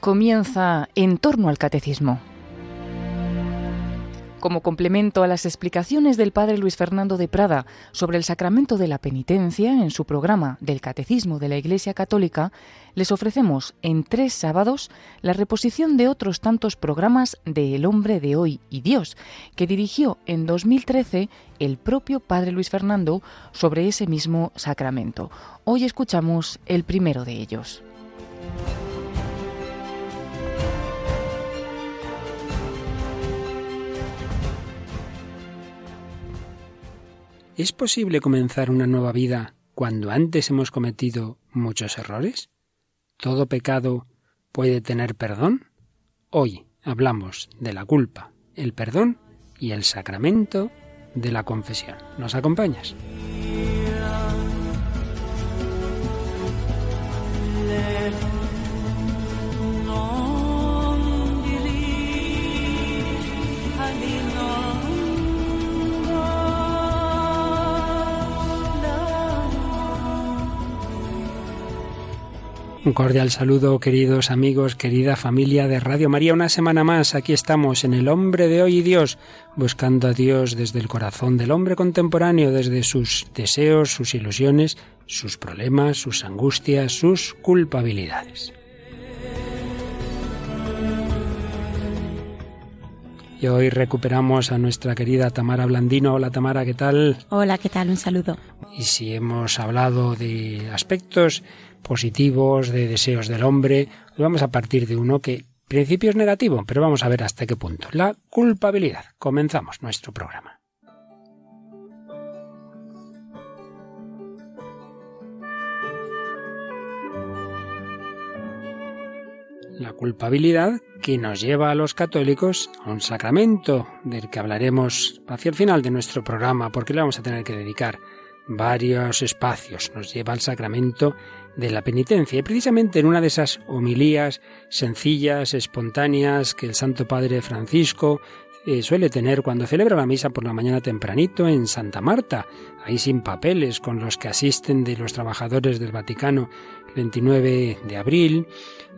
comienza en torno al catecismo. Como complemento a las explicaciones del padre Luis Fernando de Prada sobre el sacramento de la penitencia en su programa del Catecismo de la Iglesia Católica, les ofrecemos en tres sábados la reposición de otros tantos programas de El hombre de hoy y Dios, que dirigió en 2013 el propio padre Luis Fernando sobre ese mismo sacramento. Hoy escuchamos el primero de ellos. ¿Es posible comenzar una nueva vida cuando antes hemos cometido muchos errores? ¿Todo pecado puede tener perdón? Hoy hablamos de la culpa, el perdón y el sacramento de la confesión. ¿Nos acompañas? Un cordial saludo, queridos amigos, querida familia de Radio María. Una semana más, aquí estamos en El Hombre de Hoy y Dios, buscando a Dios desde el corazón del hombre contemporáneo, desde sus deseos, sus ilusiones, sus problemas, sus angustias, sus culpabilidades. Y hoy recuperamos a nuestra querida Tamara Blandino. Hola Tamara, ¿qué tal? Hola, ¿qué tal? Un saludo. Y si hemos hablado de aspectos positivos, de deseos del hombre. Vamos a partir de uno que principio es negativo, pero vamos a ver hasta qué punto. La culpabilidad. Comenzamos nuestro programa. La culpabilidad que nos lleva a los católicos a un sacramento del que hablaremos hacia el final de nuestro programa, porque le vamos a tener que dedicar varios espacios. Nos lleva al sacramento de la penitencia. Y precisamente en una de esas homilías sencillas, espontáneas, que el Santo Padre Francisco eh, suele tener cuando celebra la misa por la mañana tempranito en Santa Marta, ahí sin papeles, con los que asisten de los trabajadores del Vaticano, el 29 de abril,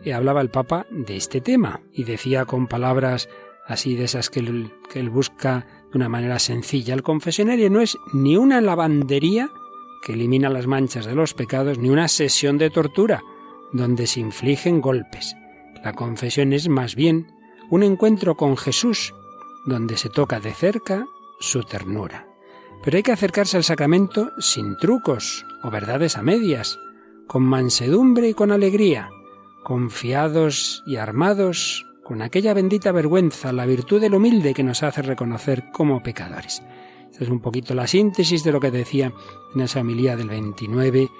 eh, hablaba el Papa de este tema y decía con palabras así de esas que que él busca de una manera sencilla. El confesionario no es ni una lavandería, que elimina las manchas de los pecados, ni una sesión de tortura, donde se infligen golpes. La confesión es más bien un encuentro con Jesús, donde se toca de cerca su ternura. Pero hay que acercarse al sacramento sin trucos o verdades a medias, con mansedumbre y con alegría, confiados y armados con aquella bendita vergüenza, la virtud del humilde que nos hace reconocer como pecadores. Esta es un poquito la síntesis de lo que decía en esa homilía del 29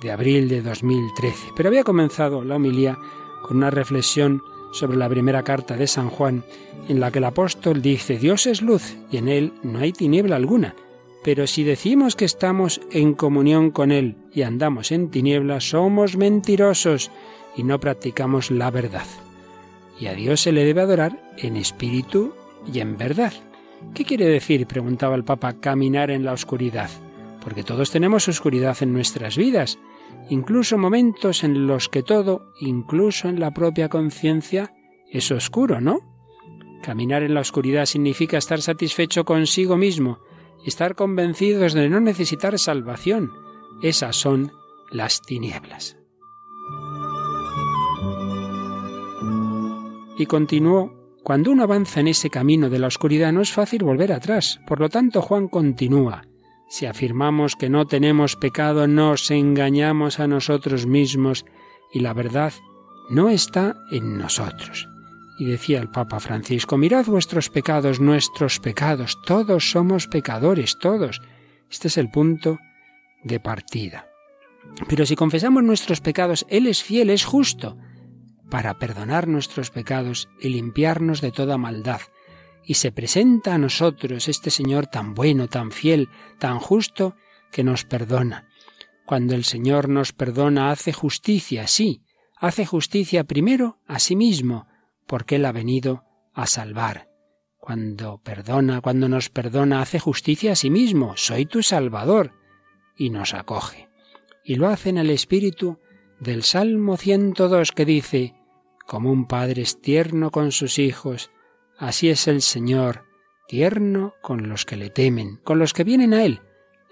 de abril de 2013. Pero había comenzado la homilía con una reflexión sobre la primera carta de San Juan, en la que el apóstol dice, Dios es luz y en él no hay tiniebla alguna. Pero si decimos que estamos en comunión con Él y andamos en tinieblas, somos mentirosos y no practicamos la verdad. Y a Dios se le debe adorar en espíritu y en verdad. ¿Qué quiere decir, preguntaba el Papa, caminar en la oscuridad? Porque todos tenemos oscuridad en nuestras vidas, incluso momentos en los que todo, incluso en la propia conciencia, es oscuro, ¿no? Caminar en la oscuridad significa estar satisfecho consigo mismo, estar convencidos de no necesitar salvación. Esas son las tinieblas. Y continuó cuando uno avanza en ese camino de la oscuridad no es fácil volver atrás. Por lo tanto, Juan continúa. Si afirmamos que no tenemos pecado, nos engañamos a nosotros mismos y la verdad no está en nosotros. Y decía el Papa Francisco, mirad vuestros pecados, nuestros pecados, todos somos pecadores, todos. Este es el punto de partida. Pero si confesamos nuestros pecados, Él es fiel, es justo para perdonar nuestros pecados y limpiarnos de toda maldad. Y se presenta a nosotros este Señor tan bueno, tan fiel, tan justo, que nos perdona. Cuando el Señor nos perdona, hace justicia, sí, hace justicia primero a sí mismo, porque Él ha venido a salvar. Cuando perdona, cuando nos perdona, hace justicia a sí mismo, soy tu Salvador, y nos acoge. Y lo hace en el espíritu del Salmo 102 que dice, como un padre es tierno con sus hijos, así es el Señor, tierno con los que le temen, con los que vienen a Él.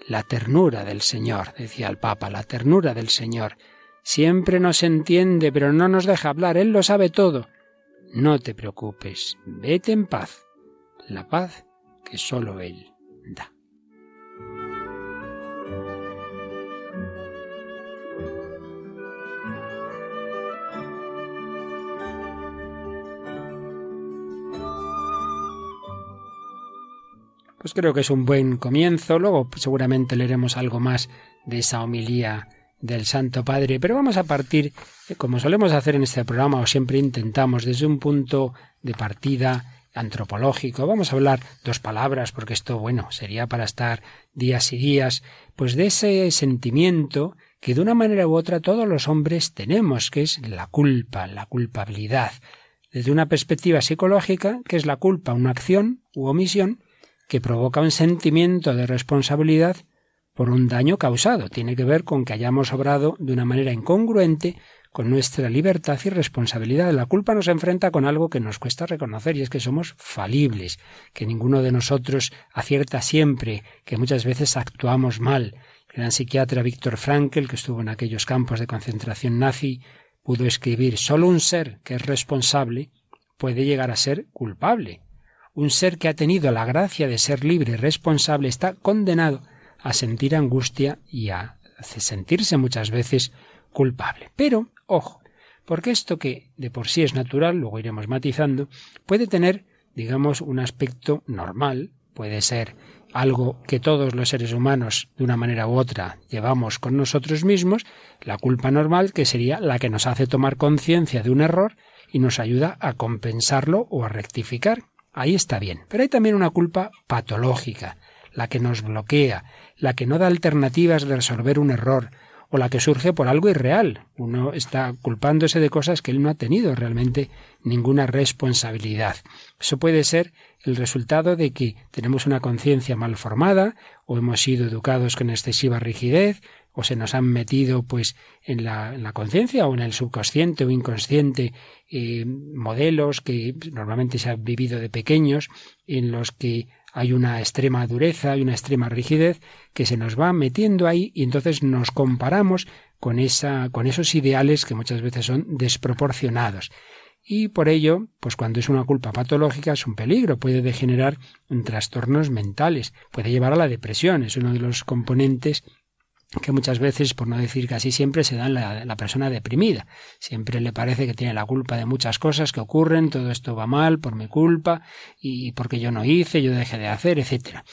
La ternura del Señor, decía el Papa, la ternura del Señor. Siempre nos entiende, pero no nos deja hablar, Él lo sabe todo. No te preocupes, vete en paz, la paz que sólo Él da. Pues creo que es un buen comienzo. Luego seguramente leeremos algo más de esa homilía del Santo Padre, pero vamos a partir, eh, como solemos hacer en este programa, o siempre intentamos, desde un punto de partida antropológico. Vamos a hablar dos palabras, porque esto, bueno, sería para estar días y días, pues de ese sentimiento que de una manera u otra todos los hombres tenemos, que es la culpa, la culpabilidad. Desde una perspectiva psicológica, que es la culpa, una acción u omisión, que provoca un sentimiento de responsabilidad por un daño causado. Tiene que ver con que hayamos obrado de una manera incongruente con nuestra libertad y responsabilidad. La culpa nos enfrenta con algo que nos cuesta reconocer y es que somos falibles, que ninguno de nosotros acierta siempre, que muchas veces actuamos mal. El gran psiquiatra Víctor Frankl, que estuvo en aquellos campos de concentración nazi, pudo escribir solo un ser que es responsable puede llegar a ser culpable. Un ser que ha tenido la gracia de ser libre y responsable está condenado a sentir angustia y a sentirse muchas veces culpable. Pero, ojo, porque esto que de por sí es natural, luego iremos matizando, puede tener, digamos, un aspecto normal, puede ser algo que todos los seres humanos, de una manera u otra, llevamos con nosotros mismos, la culpa normal, que sería la que nos hace tomar conciencia de un error y nos ayuda a compensarlo o a rectificar. Ahí está bien. Pero hay también una culpa patológica, la que nos bloquea, la que no da alternativas de resolver un error, o la que surge por algo irreal. Uno está culpándose de cosas que él no ha tenido realmente ninguna responsabilidad. Eso puede ser el resultado de que tenemos una conciencia mal formada, o hemos sido educados con excesiva rigidez, o se nos han metido pues en la, la conciencia o en el subconsciente o inconsciente eh, modelos que normalmente se han vivido de pequeños en los que hay una extrema dureza, hay una extrema rigidez que se nos va metiendo ahí y entonces nos comparamos con esa con esos ideales que muchas veces son desproporcionados. Y por ello, pues cuando es una culpa patológica es un peligro, puede degenerar en trastornos mentales, puede llevar a la depresión, es uno de los componentes que muchas veces, por no decir casi siempre, se da la, la, persona deprimida. Siempre le parece que tiene la culpa de muchas cosas que ocurren, todo esto va mal por mi culpa y porque yo no hice, yo dejé de hacer, etcétera.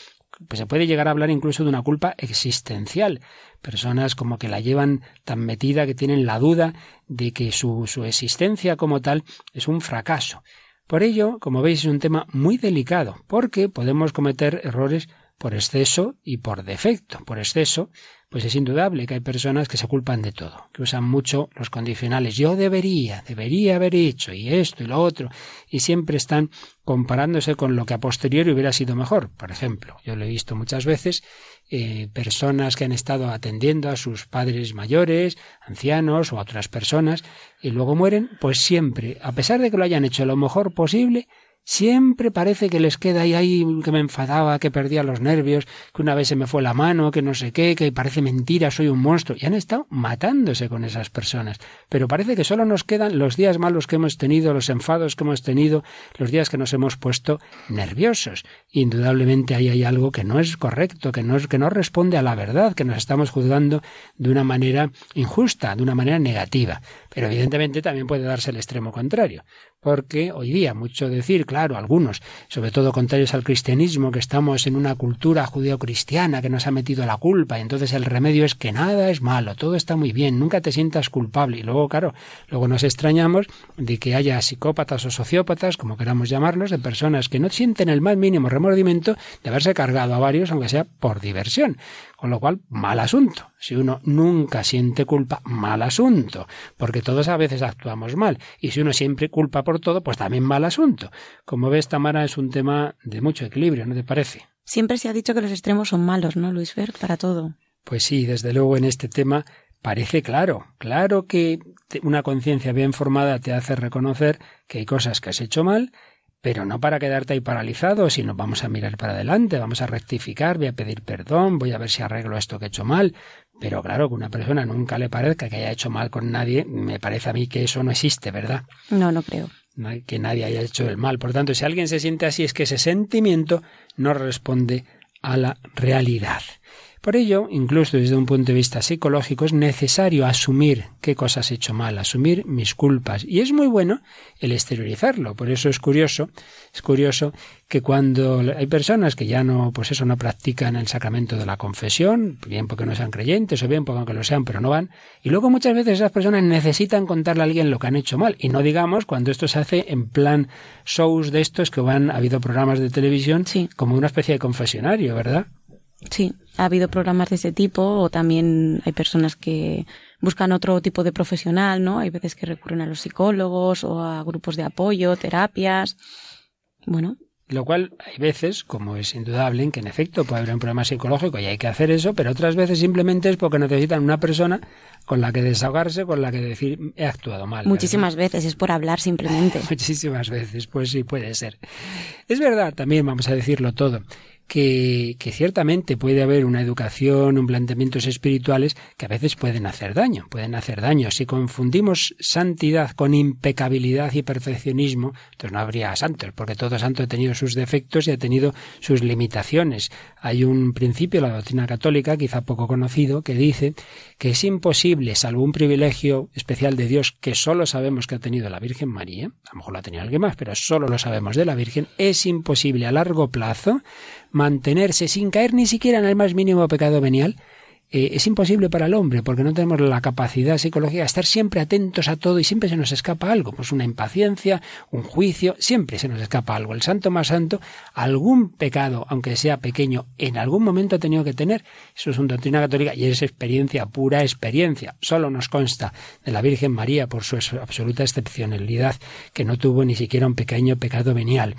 Pues se puede llegar a hablar incluso de una culpa existencial. Personas como que la llevan tan metida que tienen la duda de que su, su existencia como tal es un fracaso. Por ello, como veis, es un tema muy delicado, porque podemos cometer errores por exceso y por defecto. Por exceso, pues es indudable que hay personas que se culpan de todo, que usan mucho los condicionales. Yo debería, debería haber hecho, y esto y lo otro, y siempre están comparándose con lo que a posteriori hubiera sido mejor. Por ejemplo, yo lo he visto muchas veces, eh, personas que han estado atendiendo a sus padres mayores, ancianos o a otras personas, y luego mueren, pues siempre, a pesar de que lo hayan hecho lo mejor posible, Siempre parece que les queda ahí, ahí que me enfadaba, que perdía los nervios, que una vez se me fue la mano, que no sé qué, que parece mentira, soy un monstruo. Y han estado matándose con esas personas. Pero parece que solo nos quedan los días malos que hemos tenido, los enfados que hemos tenido, los días que nos hemos puesto nerviosos. Indudablemente ahí hay algo que no es correcto, que no, es, que no responde a la verdad, que nos estamos juzgando de una manera injusta, de una manera negativa. Pero evidentemente también puede darse el extremo contrario porque hoy día mucho decir, claro, algunos, sobre todo contrarios al cristianismo, que estamos en una cultura judío-cristiana que nos ha metido la culpa, y entonces el remedio es que nada es malo, todo está muy bien, nunca te sientas culpable. Y luego, claro, luego nos extrañamos de que haya psicópatas o sociópatas, como queramos llamarlos, de personas que no sienten el más mínimo remordimiento de haberse cargado a varios, aunque sea por diversión. Con lo cual, mal asunto. Si uno nunca siente culpa, mal asunto, porque todos a veces actuamos mal. Y si uno siempre culpa por todo, pues también mal asunto. Como ves, Tamara, es un tema de mucho equilibrio, ¿no te parece? Siempre se ha dicho que los extremos son malos, ¿no, Luis Fer? Para todo. Pues sí, desde luego en este tema parece claro, claro que una conciencia bien formada te hace reconocer que hay cosas que has hecho mal, pero no para quedarte ahí paralizado, sino vamos a mirar para adelante, vamos a rectificar, voy a pedir perdón, voy a ver si arreglo esto que he hecho mal. Pero claro, que una persona nunca le parezca que haya hecho mal con nadie, me parece a mí que eso no existe, ¿verdad? No, no creo. Que nadie haya hecho el mal. Por tanto, si alguien se siente así, es que ese sentimiento no responde a la realidad. Por ello, incluso desde un punto de vista psicológico, es necesario asumir qué cosas he hecho mal, asumir mis culpas. Y es muy bueno el exteriorizarlo. Por eso es curioso, es curioso que cuando hay personas que ya no, pues eso, no practican el sacramento de la confesión, bien porque no sean creyentes o bien porque aunque lo sean, pero no van, y luego muchas veces esas personas necesitan contarle a alguien lo que han hecho mal. Y no digamos cuando esto se hace en plan shows de estos que van, ha habido programas de televisión como una especie de confesionario, ¿verdad? Sí, ha habido programas de ese tipo o también hay personas que buscan otro tipo de profesional, ¿no? Hay veces que recurren a los psicólogos o a grupos de apoyo, terapias. Bueno. Lo cual hay veces, como es indudable, en que en efecto puede haber un problema psicológico y hay que hacer eso, pero otras veces simplemente es porque necesitan una persona con la que desahogarse, con la que decir he actuado mal. Muchísimas veces, es por hablar simplemente. Muchísimas veces, pues sí, puede ser. Es verdad, también vamos a decirlo todo, que, que, ciertamente puede haber una educación, un planteamientos espirituales que a veces pueden hacer daño, pueden hacer daño. Si confundimos santidad con impecabilidad y perfeccionismo, entonces no habría santos, porque todo santo ha tenido sus defectos y ha tenido sus limitaciones. Hay un principio, la doctrina católica, quizá poco conocido, que dice que es imposible, salvo un privilegio especial de Dios que solo sabemos que ha tenido la Virgen María, a lo mejor lo ha tenido alguien más, pero solo lo sabemos de la Virgen, es imposible a largo plazo mantenerse sin caer ni siquiera en el más mínimo pecado venial, eh, es imposible para el hombre porque no tenemos la capacidad psicológica de estar siempre atentos a todo y siempre se nos escapa algo, pues una impaciencia, un juicio, siempre se nos escapa algo. El santo más santo, algún pecado, aunque sea pequeño, en algún momento ha tenido que tener. Eso es una doctrina católica y es experiencia, pura experiencia. Solo nos consta de la Virgen María por su absoluta excepcionalidad, que no tuvo ni siquiera un pequeño pecado venial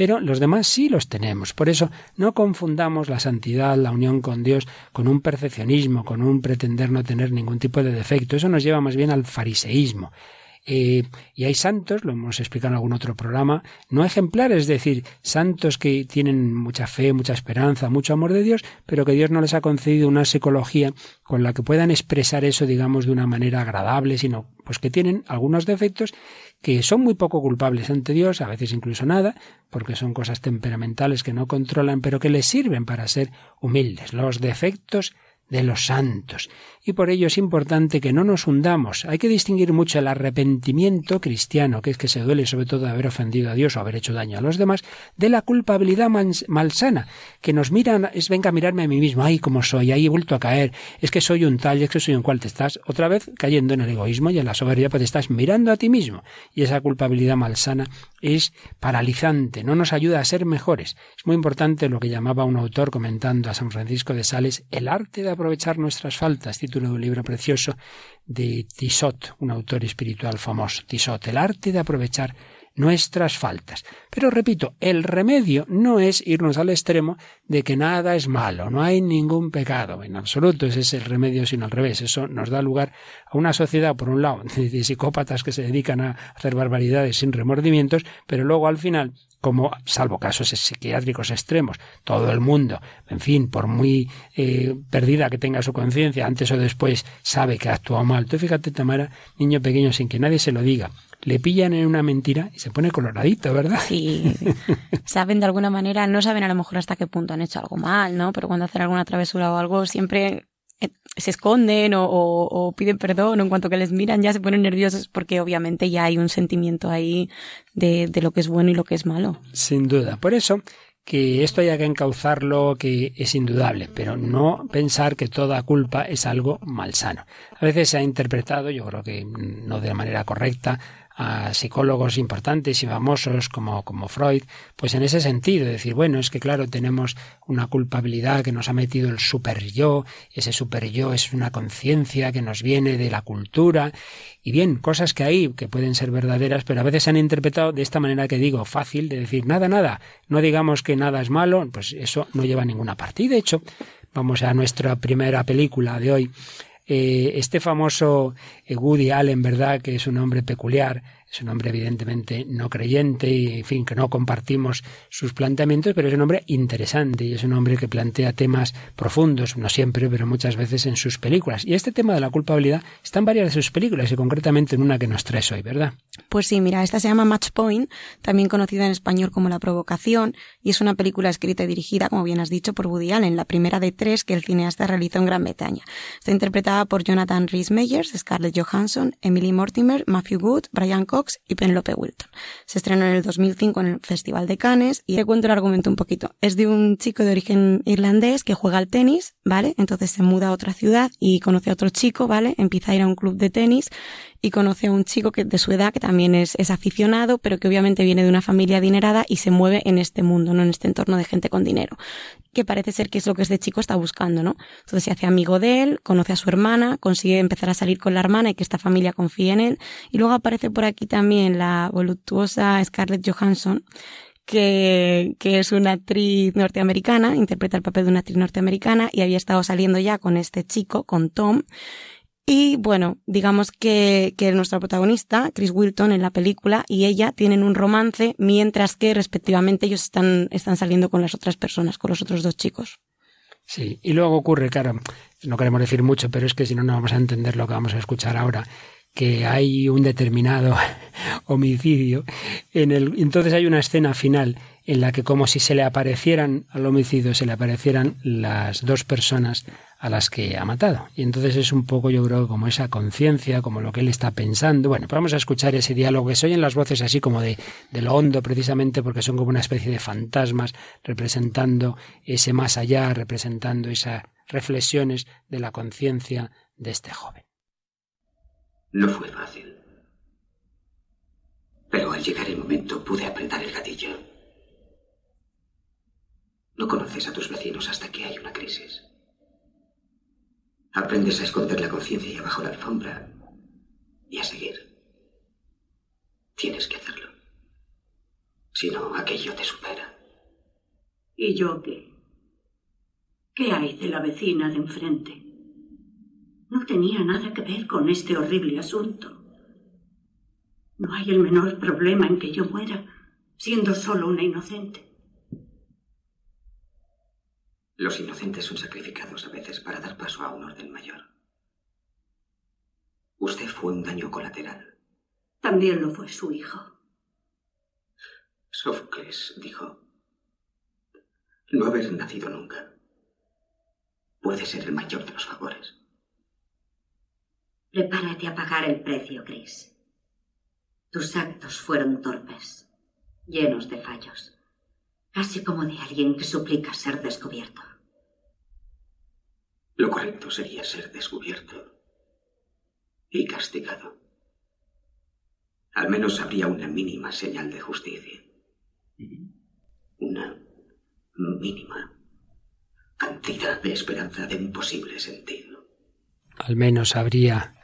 pero los demás sí los tenemos. Por eso no confundamos la santidad, la unión con Dios, con un perfeccionismo, con un pretender no tener ningún tipo de defecto. Eso nos lleva más bien al fariseísmo. Eh, y hay santos, lo hemos explicado en algún otro programa, no ejemplares, es decir, santos que tienen mucha fe, mucha esperanza, mucho amor de Dios, pero que Dios no les ha concedido una psicología con la que puedan expresar eso, digamos, de una manera agradable, sino pues que tienen algunos defectos que son muy poco culpables ante Dios, a veces incluso nada, porque son cosas temperamentales que no controlan, pero que les sirven para ser humildes. Los defectos de los santos. Y por ello es importante que no nos hundamos. Hay que distinguir mucho el arrepentimiento cristiano, que es que se duele sobre todo de haber ofendido a Dios o haber hecho daño a los demás, de la culpabilidad malsana, que nos miran, es venga a mirarme a mí mismo, ay, cómo soy, ahí he vuelto a caer, es que soy un tal, es que soy un cual, te estás otra vez cayendo en el egoísmo y en la soberbia, pues te estás mirando a ti mismo. Y esa culpabilidad malsana es paralizante, no nos ayuda a ser mejores. Es muy importante lo que llamaba un autor comentando a San Francisco de Sales, el arte de aprovechar nuestras faltas, título de un libro precioso de Tissot, un autor espiritual famoso. Tissot, el arte de aprovechar nuestras faltas. Pero repito, el remedio no es irnos al extremo de que nada es malo, no hay ningún pecado. En absoluto ese es el remedio, sino al revés. Eso nos da lugar a una sociedad, por un lado, de psicópatas que se dedican a hacer barbaridades sin remordimientos, pero luego al final como, salvo casos psiquiátricos extremos, todo el mundo, en fin, por muy eh, perdida que tenga su conciencia, antes o después sabe que ha actuado mal. Tú fíjate, Tamara, niño pequeño, sin que nadie se lo diga, le pillan en una mentira y se pone coloradito, ¿verdad? Sí. saben de alguna manera, no saben a lo mejor hasta qué punto han hecho algo mal, ¿no? Pero cuando hacen alguna travesura o algo, siempre se esconden o, piden perdón o en cuanto que les miran ya se ponen nerviosos porque obviamente ya hay un sentimiento ahí de, de lo que es bueno y lo que es malo. Sin duda. Por eso que esto haya que encauzarlo, que es indudable, pero no pensar que toda culpa es algo malsano. A veces se ha interpretado, yo creo que no de manera correcta, a psicólogos importantes y famosos como, como Freud, pues en ese sentido, decir, bueno, es que claro, tenemos una culpabilidad que nos ha metido el super yo, ese super yo es una conciencia que nos viene de la cultura, y bien, cosas que hay que pueden ser verdaderas, pero a veces se han interpretado de esta manera que digo, fácil, de decir, nada, nada, no digamos que nada es malo, pues eso no lleva a ninguna parte. Y de hecho, vamos a nuestra primera película de hoy, Eh, este famoso eh, Woody Allen, ¿verdad? Que es un hombre peculiar, es un hombre evidentemente no creyente y, en fin, que no compartimos sus planteamientos, pero es un hombre interesante y es un hombre que plantea temas profundos, no siempre, pero muchas veces en sus películas. Y este tema de la culpabilidad está en varias de sus películas y concretamente en una que nos traes hoy, ¿verdad? Pues sí, mira, esta se llama Match Point, también conocida en español como La Provocación, y es una película escrita y dirigida, como bien has dicho, por Woody Allen, la primera de tres que el cineasta realizó en Gran Bretaña. Está interpretada por Jonathan Rhys Meyers, Scarlett Johansson, Emily Mortimer, Matthew Good, Brian Cox, y Penelope Wilton. Se estrenó en el 2005 en el Festival de Cannes y te cuento el argumento un poquito. Es de un chico de origen irlandés que juega al tenis, ¿vale? Entonces se muda a otra ciudad y conoce a otro chico, ¿vale? Empieza a ir a un club de tenis y conoce a un chico que de su edad que también es, es aficionado, pero que obviamente viene de una familia adinerada y se mueve en este mundo, ¿no? En este entorno de gente con dinero. Que parece ser que es lo que este chico está buscando, ¿no? Entonces se hace amigo de él, conoce a su hermana, consigue empezar a salir con la hermana y que esta familia confíe en él. Y luego aparece por aquí también la voluptuosa Scarlett Johansson, que, que, es una actriz norteamericana, interpreta el papel de una actriz norteamericana y había estado saliendo ya con este chico, con Tom, y bueno, digamos que, que nuestra protagonista, Chris Wilton, en la película, y ella tienen un romance, mientras que respectivamente ellos están, están saliendo con las otras personas, con los otros dos chicos. Sí, y luego ocurre, claro, no queremos decir mucho, pero es que si no, no vamos a entender lo que vamos a escuchar ahora que hay un determinado homicidio en el entonces hay una escena final en la que como si se le aparecieran al homicidio se le aparecieran las dos personas a las que ha matado. Y entonces es un poco, yo creo, como esa conciencia, como lo que él está pensando. Bueno, pues vamos a escuchar ese diálogo que se oyen las voces así como de, de lo hondo, precisamente porque son como una especie de fantasmas representando ese más allá, representando esas reflexiones de la conciencia de este joven. No fue fácil. Pero al llegar el momento pude apretar el gatillo. No conoces a tus vecinos hasta que hay una crisis. Aprendes a esconder la conciencia abajo la alfombra y a seguir. Tienes que hacerlo. Si no, aquello te supera. ¿Y yo qué? ¿Qué hay de la vecina de enfrente? No tenía nada que ver con este horrible asunto. No hay el menor problema en que yo muera siendo solo una inocente. Los inocentes son sacrificados a veces para dar paso a un orden mayor. Usted fue un daño colateral. También lo fue su hijo. Sófocles dijo, no haber nacido nunca puede ser el mayor de los favores. Prepárate a pagar el precio, Chris. Tus actos fueron torpes, llenos de fallos, casi como de alguien que suplica ser descubierto. Lo correcto sería ser descubierto y castigado. Al menos habría una mínima señal de justicia. Una mínima cantidad de esperanza de un posible sentido. Al menos habría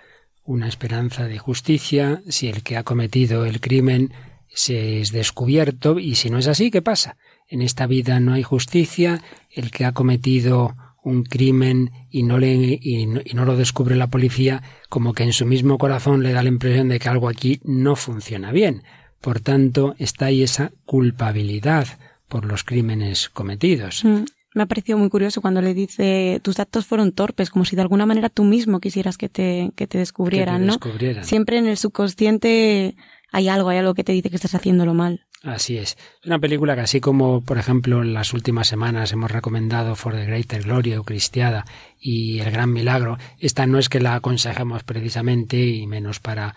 una esperanza de justicia si el que ha cometido el crimen se es descubierto y si no es así, ¿qué pasa? En esta vida no hay justicia, el que ha cometido un crimen y no, le, y no, lo descubre la policía, como que en su mismo corazón le da la impresión de que algo aquí no funciona bien. Por tanto, está ahí esa culpabilidad por los crímenes cometidos. Mm, me ha parecido muy curioso cuando le dice tus actos fueron torpes, como si de alguna manera tú mismo quisieras que te, que te descubrieran, ¿no? Siempre en el subconsciente hay algo, hay algo que te dice que estás haciéndolo mal. Así es. Una película que así como, por ejemplo, en las últimas semanas hemos recomendado For the Greater Glory o Cristiada y El Gran Milagro, esta no es que la aconsejemos precisamente y menos para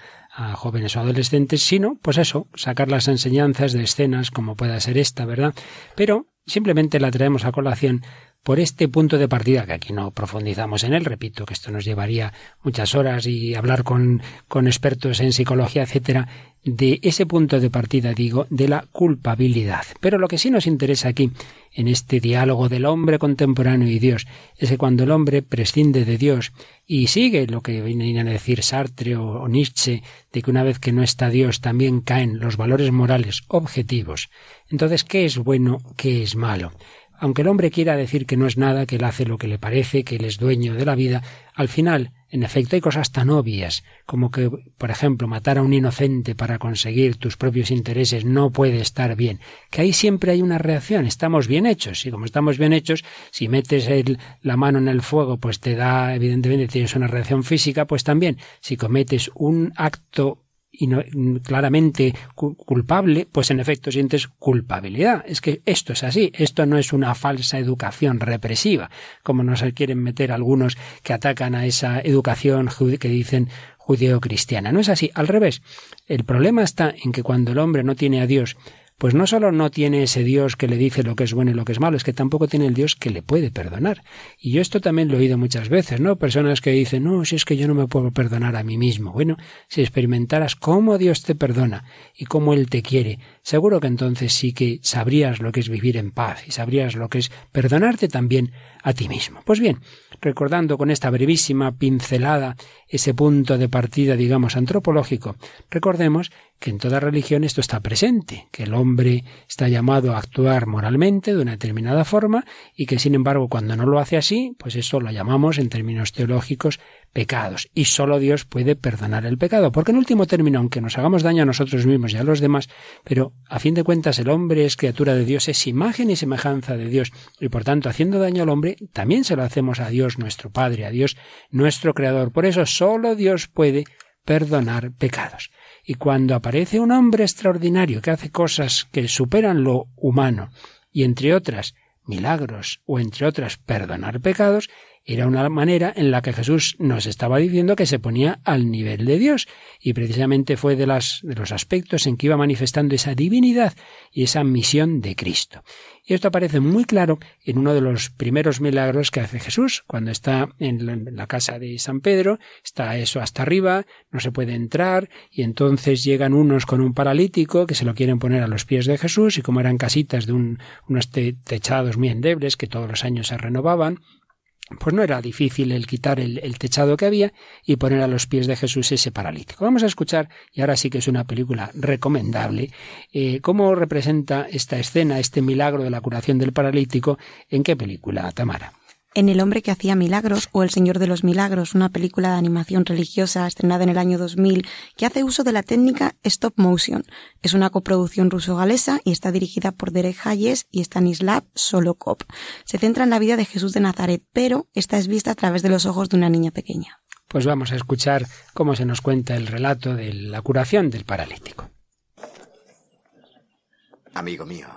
jóvenes o adolescentes, sino, pues eso, sacar las enseñanzas de escenas como pueda ser esta, ¿verdad? Pero simplemente la traemos a colación por este punto de partida, que aquí no profundizamos en él, repito que esto nos llevaría muchas horas y hablar con, con expertos en psicología, etcétera, de ese punto de partida, digo, de la culpabilidad. Pero lo que sí nos interesa aquí, en este diálogo del hombre contemporáneo y Dios, es que cuando el hombre prescinde de Dios y sigue lo que viene a decir Sartre o Nietzsche, de que una vez que no está Dios también caen los valores morales objetivos, entonces, ¿qué es bueno, qué es malo? Aunque el hombre quiera decir que no es nada, que él hace lo que le parece, que él es dueño de la vida, al final, en efecto, hay cosas tan obvias como que, por ejemplo, matar a un inocente para conseguir tus propios intereses no puede estar bien, que ahí siempre hay una reacción, estamos bien hechos, y como estamos bien hechos, si metes la mano en el fuego, pues te da, evidentemente tienes una reacción física, pues también, si cometes un acto y no, claramente culpable, pues en efecto sientes culpabilidad. Es que esto es así, esto no es una falsa educación represiva, como nos quieren meter algunos que atacan a esa educación que dicen judeo-cristiana. No es así, al revés. El problema está en que cuando el hombre no tiene a Dios pues no solo no tiene ese Dios que le dice lo que es bueno y lo que es malo, es que tampoco tiene el Dios que le puede perdonar. Y yo esto también lo he oído muchas veces, ¿no? Personas que dicen, no, si es que yo no me puedo perdonar a mí mismo. Bueno, si experimentaras cómo Dios te perdona y cómo Él te quiere, seguro que entonces sí que sabrías lo que es vivir en paz y sabrías lo que es perdonarte también a ti mismo. Pues bien, recordando con esta brevísima pincelada ese punto de partida, digamos, antropológico, recordemos que en toda religión esto está presente, que el hombre está llamado a actuar moralmente de una determinada forma y que sin embargo cuando no lo hace así, pues eso lo llamamos en términos teológicos pecados y solo Dios puede perdonar el pecado, porque en último término, aunque nos hagamos daño a nosotros mismos y a los demás, pero a fin de cuentas el hombre es criatura de Dios, es imagen y semejanza de Dios y por tanto haciendo daño al hombre también se lo hacemos a Dios nuestro Padre, a Dios nuestro Creador. Por eso solo Dios puede perdonar pecados. Y cuando aparece un hombre extraordinario que hace cosas que superan lo humano, y entre otras milagros, o entre otras perdonar pecados, era una manera en la que Jesús nos estaba diciendo que se ponía al nivel de Dios y precisamente fue de, las, de los aspectos en que iba manifestando esa divinidad y esa misión de Cristo. Y esto aparece muy claro en uno de los primeros milagros que hace Jesús, cuando está en la casa de San Pedro, está eso hasta arriba, no se puede entrar, y entonces llegan unos con un paralítico que se lo quieren poner a los pies de Jesús, y como eran casitas de un, unos techados muy endebles que todos los años se renovaban, pues no era difícil el quitar el, techado que había y poner a los pies de Jesús ese paralítico. Vamos a escuchar, y ahora sí que es una película recomendable, eh, cómo representa esta escena, este milagro de la curación del paralítico, en qué película, Tamara en El hombre que hacía milagros o El Señor de los Milagros, una película de animación religiosa estrenada en el año 2000 que hace uso de la técnica stop motion. Es una coproducción ruso-galesa y está dirigida por Derek Hayes y Stanislav Solokop. Se centra en la vida de Jesús de Nazaret, pero esta es vista a través de los ojos de una niña pequeña. Pues vamos a escuchar cómo se nos cuenta el relato de la curación del paralítico. Amigo mío,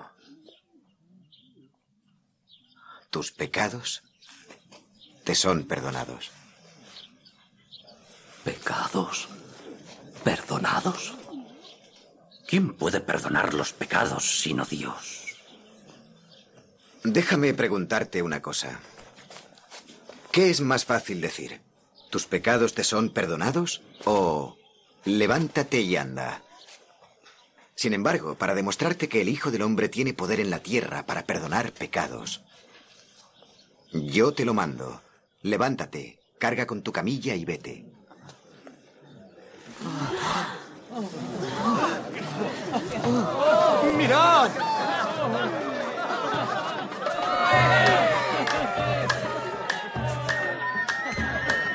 tus pecados te son perdonados. ¿Pecados? ¿Perdonados? ¿Quién puede perdonar los pecados sino Dios? Déjame preguntarte una cosa. ¿Qué es más fácil decir? ¿Tus pecados te son perdonados? ¿O levántate y anda? Sin embargo, para demostrarte que el Hijo del Hombre tiene poder en la tierra para perdonar pecados, yo te lo mando. Levántate, carga con tu camilla y vete. ¡Mirad!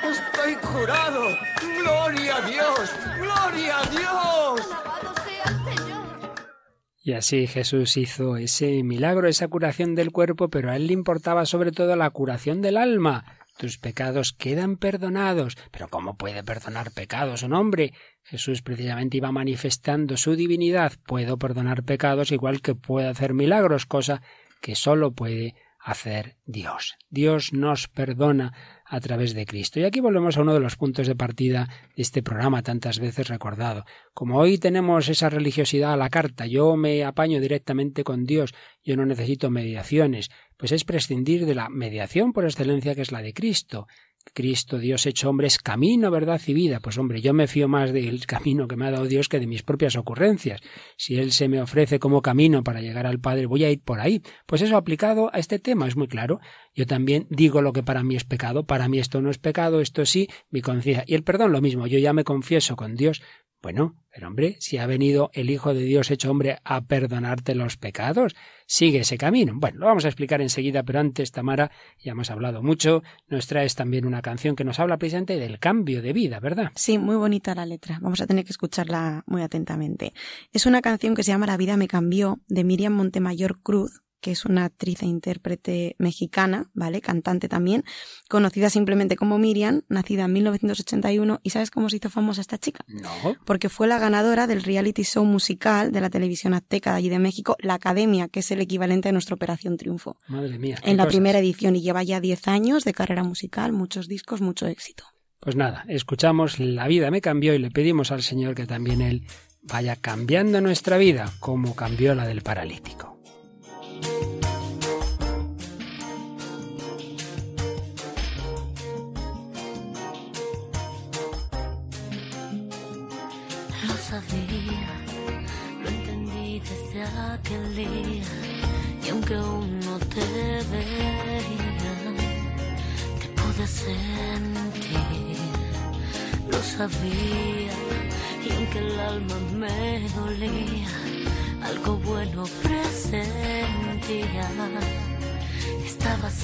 ¡Estoy curado! ¡Gloria a Dios! ¡Gloria a Dios! Y así Jesús hizo ese milagro, esa curación del cuerpo, pero a él le importaba sobre todo la curación del alma tus pecados quedan perdonados. Pero ¿cómo puede perdonar pecados un hombre? Jesús precisamente iba manifestando su divinidad. Puedo perdonar pecados igual que puedo hacer milagros, cosa que sólo puede hacer Dios. Dios nos perdona a través de Cristo. Y aquí volvemos a uno de los puntos de partida de este programa tantas veces recordado. Como hoy tenemos esa religiosidad a la carta, yo me apaño directamente con Dios, yo no necesito mediaciones, pues es prescindir de la mediación por excelencia que es la de Cristo. Cristo, Dios hecho hombre, es camino, verdad y vida. Pues hombre, yo me fío más del camino que me ha dado Dios que de mis propias ocurrencias. Si Él se me ofrece como camino para llegar al Padre, voy a ir por ahí. Pues eso aplicado a este tema es muy claro. Yo también digo lo que para mí es pecado. Para mí esto no es pecado, esto sí, mi conciencia. Y el perdón lo mismo. Yo ya me confieso con Dios Bueno, pero hombre, si ha venido el Hijo de Dios hecho hombre a perdonarte los pecados, sigue ese camino. Bueno, lo vamos a explicar enseguida, pero antes, Tamara, ya hemos hablado mucho, nos traes también una canción que nos habla precisamente del cambio de vida, ¿verdad? Sí, muy bonita la letra. Vamos a tener que escucharla muy atentamente. Es una canción que se llama La vida me cambió, de Miriam Montemayor Cruz, que es una actriz e intérprete mexicana, ¿vale? Cantante también, conocida simplemente como Miriam, nacida en 1981. ¿Y sabes cómo se hizo famosa esta chica? No. Porque fue la ganadora del reality show musical de la televisión azteca de allí de México, La Academia, que es el equivalente a nuestra Operación Triunfo. Madre mía. En la primera edición y lleva ya 10 años de carrera musical, muchos discos, mucho éxito. Pues nada, escuchamos La vida me cambió y le pedimos al Señor que también Él vaya cambiando nuestra vida como cambió la del paralítico. Sabía, lo entendí desde aquel día. Y aunque aún no te veía, te pude sentir, lo sabía. Y aunque el alma me dolía, algo bueno presentía. Estabas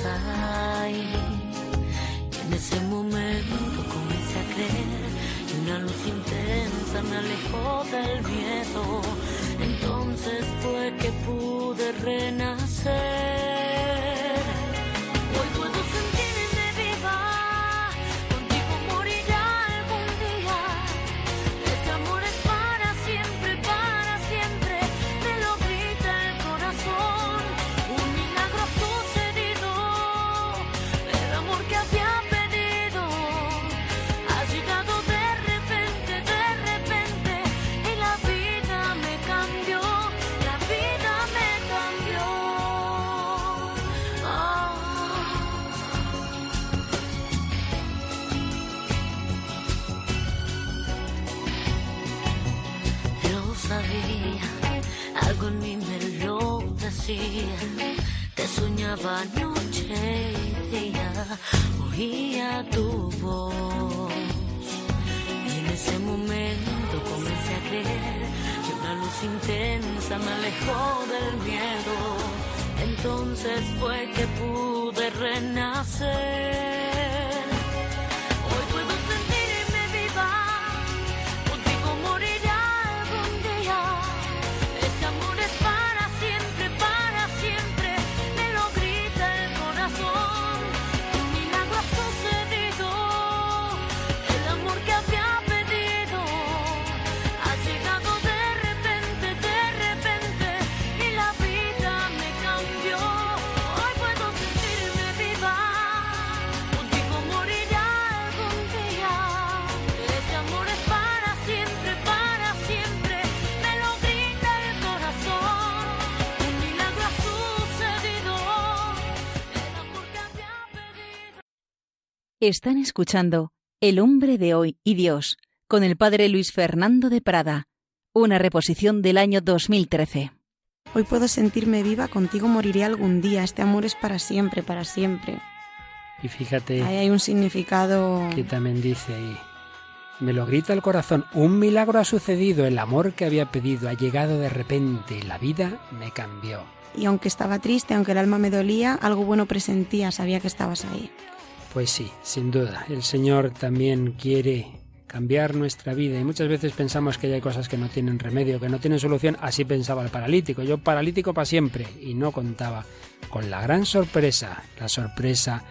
ahí, y en ese momento comencé a creer una luz intensa me alejó del miedo. Entonces fue que pude renacer. Te soñaba noche y día, oía tu voz. Y en ese momento comencé a creer que una luz intensa me alejó del miedo. Entonces fue que pude renacer. Están escuchando El hombre de hoy y Dios con el padre Luis Fernando de Prada, una reposición del año 2013. Hoy puedo sentirme viva, contigo moriré algún día, este amor es para siempre, para siempre. Y fíjate. Ahí hay un significado. Que también dice ahí. Me lo grita el corazón, un milagro ha sucedido, el amor que había pedido ha llegado de repente, la vida me cambió. Y aunque estaba triste, aunque el alma me dolía, algo bueno presentía, sabía que estabas ahí. Pues sí, sin duda. El Señor también quiere cambiar nuestra vida y muchas veces pensamos que hay cosas que no tienen remedio, que no tienen solución. Así pensaba el paralítico. Yo paralítico para siempre y no contaba con la gran sorpresa, la sorpresa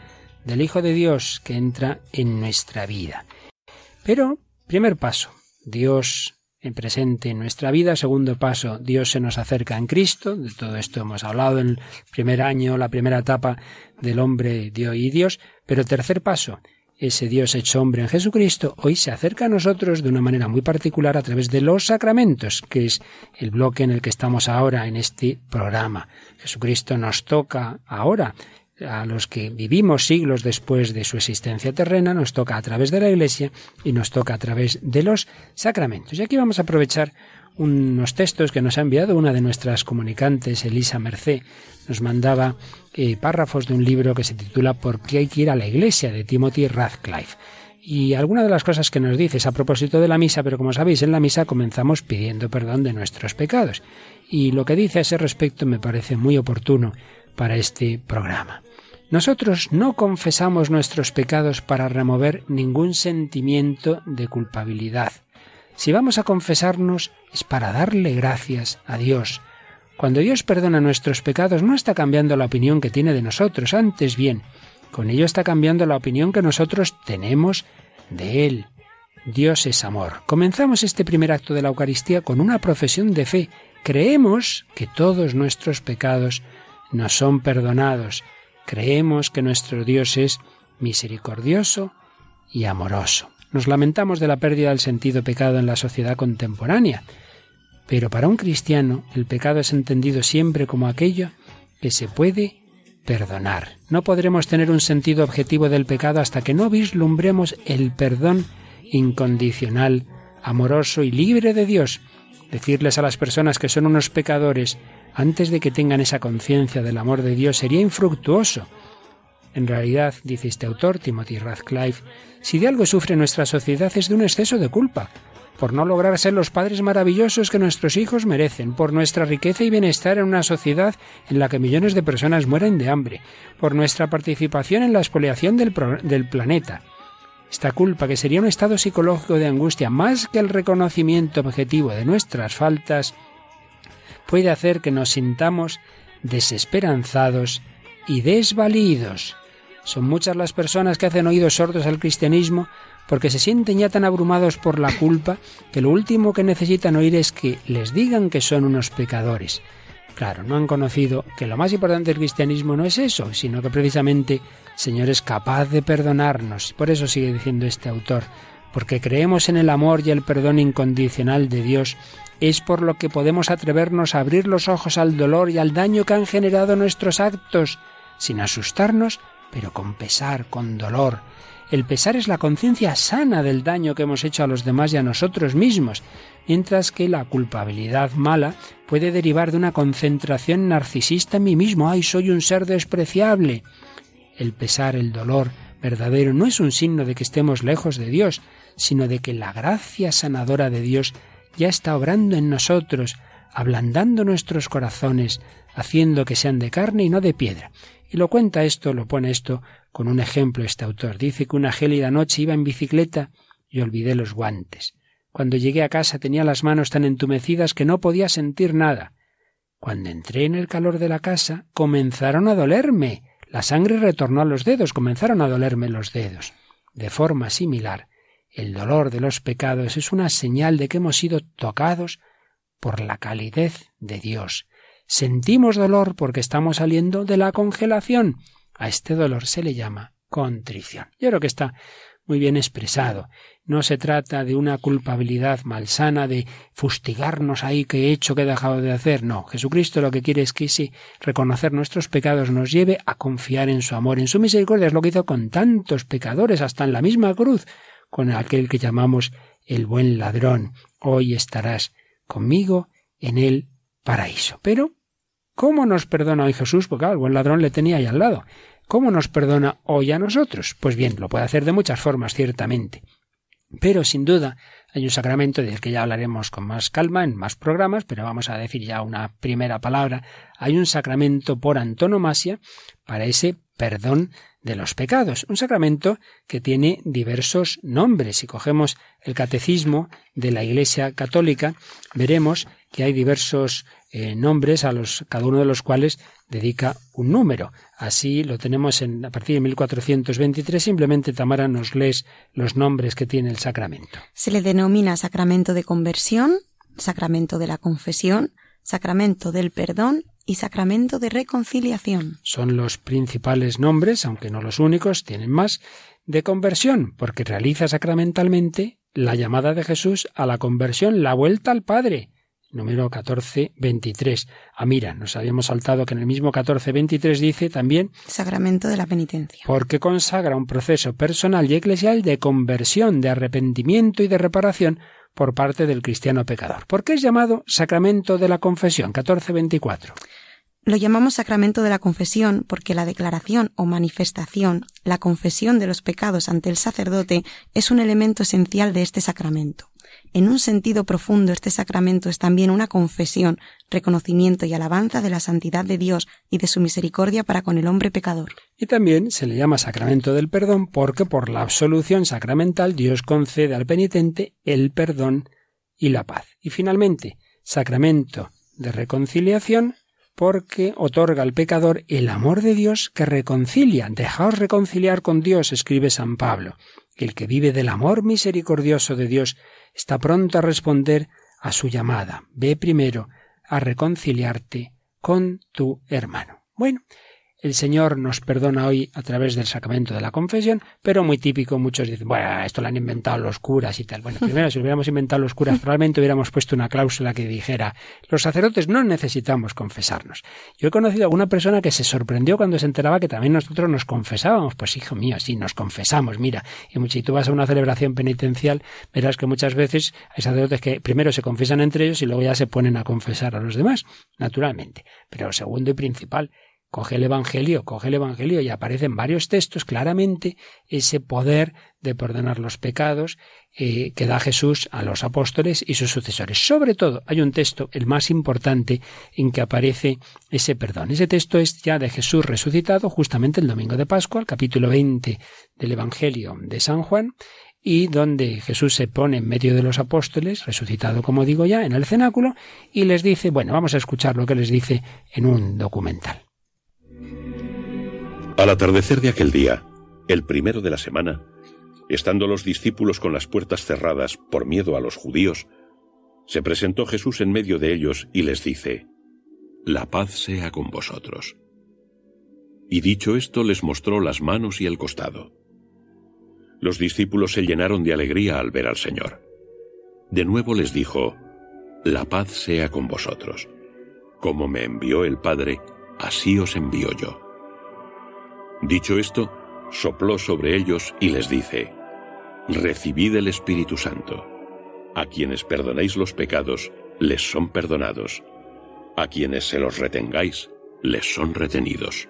del Hijo de Dios que entra en nuestra vida. Pero, primer paso, Dios en presente en nuestra vida. Segundo paso, Dios se nos acerca en Cristo. De todo esto hemos hablado en el primer año, la primera etapa del hombre, Dios y Dios. Pero tercer paso, ese Dios hecho hombre en Jesucristo hoy se acerca a nosotros de una manera muy particular a través de los sacramentos, que es el bloque en el que estamos ahora en este programa. Jesucristo nos toca ahora a los que vivimos siglos después de su existencia terrena, nos toca a través de la Iglesia y nos toca a través de los sacramentos. Y aquí vamos a aprovechar unos textos que nos ha enviado una de nuestras comunicantes, Elisa Mercé. Nos mandaba eh, párrafos de un libro que se titula ¿Por qué hay que ir a la Iglesia? de Timothy Radcliffe. Y alguna de las cosas que nos dice es a propósito de la misa, pero como sabéis, en la misa comenzamos pidiendo perdón de nuestros pecados. Y lo que dice a ese respecto me parece muy oportuno para este programa. Nosotros no confesamos nuestros pecados para remover ningún sentimiento de culpabilidad. Si vamos a confesarnos es para darle gracias a Dios. Cuando Dios perdona nuestros pecados no está cambiando la opinión que tiene de nosotros, antes bien, con ello está cambiando la opinión que nosotros tenemos de Él. Dios es amor. Comenzamos este primer acto de la Eucaristía con una profesión de fe. Creemos que todos nuestros pecados nos son perdonados. Creemos que nuestro Dios es misericordioso y amoroso. Nos lamentamos de la pérdida del sentido pecado en la sociedad contemporánea, pero para un cristiano el pecado es entendido siempre como aquello que se puede perdonar. No podremos tener un sentido objetivo del pecado hasta que no vislumbremos el perdón incondicional, amoroso y libre de Dios. Decirles a las personas que son unos pecadores antes de que tengan esa conciencia del amor de Dios sería infructuoso. En realidad, dice este autor, Timothy Radcliffe, si de algo sufre nuestra sociedad es de un exceso de culpa, por no lograr ser los padres maravillosos que nuestros hijos merecen, por nuestra riqueza y bienestar en una sociedad en la que millones de personas mueren de hambre, por nuestra participación en la expoliación del, del planeta. Esta culpa, que sería un estado psicológico de angustia más que el reconocimiento objetivo de nuestras faltas, puede hacer que nos sintamos desesperanzados y desvalidos. Son muchas las personas que hacen oídos sordos al cristianismo porque se sienten ya tan abrumados por la culpa que lo último que necesitan oír es que les digan que son unos pecadores. Claro, no han conocido que lo más importante del cristianismo no es eso, sino que precisamente el Señor es capaz de perdonarnos. Por eso sigue diciendo este autor, porque creemos en el amor y el perdón incondicional de Dios, es por lo que podemos atrevernos a abrir los ojos al dolor y al daño que han generado nuestros actos, sin asustarnos pero con pesar, con dolor. El pesar es la conciencia sana del daño que hemos hecho a los demás y a nosotros mismos, mientras que la culpabilidad mala puede derivar de una concentración narcisista en mí mismo. ¡Ay, soy un ser despreciable! El pesar, el dolor verdadero no es un signo de que estemos lejos de Dios, sino de que la gracia sanadora de Dios ya está obrando en nosotros, ablandando nuestros corazones, haciendo que sean de carne y no de piedra. Y lo cuenta esto, lo pone esto con un ejemplo este autor. Dice que una gélida noche iba en bicicleta y olvidé los guantes. Cuando llegué a casa tenía las manos tan entumecidas que no podía sentir nada. Cuando entré en el calor de la casa, comenzaron a dolerme. La sangre retornó a los dedos, comenzaron a dolerme los dedos. De forma similar, el dolor de los pecados es una señal de que hemos sido tocados por la calidez de Dios, Sentimos dolor porque estamos saliendo de la congelación. A este dolor se le llama contrición. Yo creo que está muy bien expresado. No se trata de una culpabilidad malsana, de fustigarnos ahí que he hecho, que he dejado de hacer. No, Jesucristo lo que quiere es que si reconocer nuestros pecados nos lleve a confiar en su amor, en su misericordia. Es lo que hizo con tantos pecadores, hasta en la misma cruz, con aquel que llamamos el buen ladrón. Hoy estarás conmigo en el paraíso. Pero ¿Cómo nos perdona hoy Jesús? Porque el buen ladrón le tenía ahí al lado. ¿Cómo nos perdona hoy a nosotros? Pues bien, lo puede hacer de muchas formas, ciertamente. Pero sin duda hay un sacramento del que ya hablaremos con más calma en más programas, pero vamos a decir ya una primera palabra. Hay un sacramento por antonomasia para ese perdón de los pecados. Un sacramento que tiene diversos nombres. Si cogemos el catecismo de la Iglesia Católica, veremos que hay diversos eh, nombres a los, cada uno de los cuales dedica un número. Así lo tenemos en, a partir de 1423. Simplemente Tamara nos lees los nombres que tiene el sacramento. Se le denomina sacramento de conversión, sacramento de la confesión, sacramento del perdón y sacramento de reconciliación. Son los principales nombres, aunque no los únicos, tienen más, de conversión, porque realiza sacramentalmente la llamada de Jesús a la conversión, la vuelta al Padre, número 1423. Ah, mira, nos habíamos saltado que en el mismo 1423 dice también Sacramento de la penitencia. Porque consagra un proceso personal y eclesial de conversión, de arrepentimiento y de reparación por parte del cristiano pecador. ¿Por qué es llamado Sacramento de la Confesión 1424? Lo llamamos sacramento de la confesión porque la declaración o manifestación, la confesión de los pecados ante el sacerdote, es un elemento esencial de este sacramento. En un sentido profundo, este sacramento es también una confesión, reconocimiento y alabanza de la santidad de Dios y de su misericordia para con el hombre pecador. Y también se le llama sacramento del perdón porque por la absolución sacramental Dios concede al penitente el perdón y la paz. Y finalmente, sacramento de reconciliación porque otorga al pecador el amor de Dios que reconcilia. Dejaos reconciliar con Dios, escribe San Pablo. El que vive del amor misericordioso de Dios está pronto a responder a su llamada. Ve primero a reconciliarte con tu hermano. Bueno, el Señor nos perdona hoy a través del sacramento de la confesión, pero muy típico, muchos dicen, bueno, esto lo han inventado los curas y tal. Bueno, primero, si hubiéramos inventado los curas, probablemente hubiéramos puesto una cláusula que dijera, los sacerdotes no necesitamos confesarnos. Yo he conocido a alguna persona que se sorprendió cuando se enteraba que también nosotros nos confesábamos. Pues hijo mío, sí, nos confesamos, mira. Y si tú vas a una celebración penitencial, verás que muchas veces hay sacerdotes que primero se confiesan entre ellos y luego ya se ponen a confesar a los demás, naturalmente. Pero segundo y principal, Coge el Evangelio, coge el Evangelio y aparece en varios textos claramente ese poder de perdonar los pecados eh, que da Jesús a los apóstoles y sus sucesores. Sobre todo hay un texto, el más importante, en que aparece ese perdón. Ese texto es ya de Jesús resucitado, justamente el domingo de Pascua, el capítulo 20 del Evangelio de San Juan, y donde Jesús se pone en medio de los apóstoles, resucitado como digo ya, en el cenáculo, y les dice, bueno, vamos a escuchar lo que les dice en un documental. Al atardecer de aquel día, el primero de la semana, estando los discípulos con las puertas cerradas por miedo a los judíos, se presentó Jesús en medio de ellos y les dice, La paz sea con vosotros. Y dicho esto les mostró las manos y el costado. Los discípulos se llenaron de alegría al ver al Señor. De nuevo les dijo, La paz sea con vosotros. Como me envió el Padre, así os envío yo. Dicho esto, sopló sobre ellos y les dice, Recibid el Espíritu Santo. A quienes perdonéis los pecados, les son perdonados. A quienes se los retengáis, les son retenidos.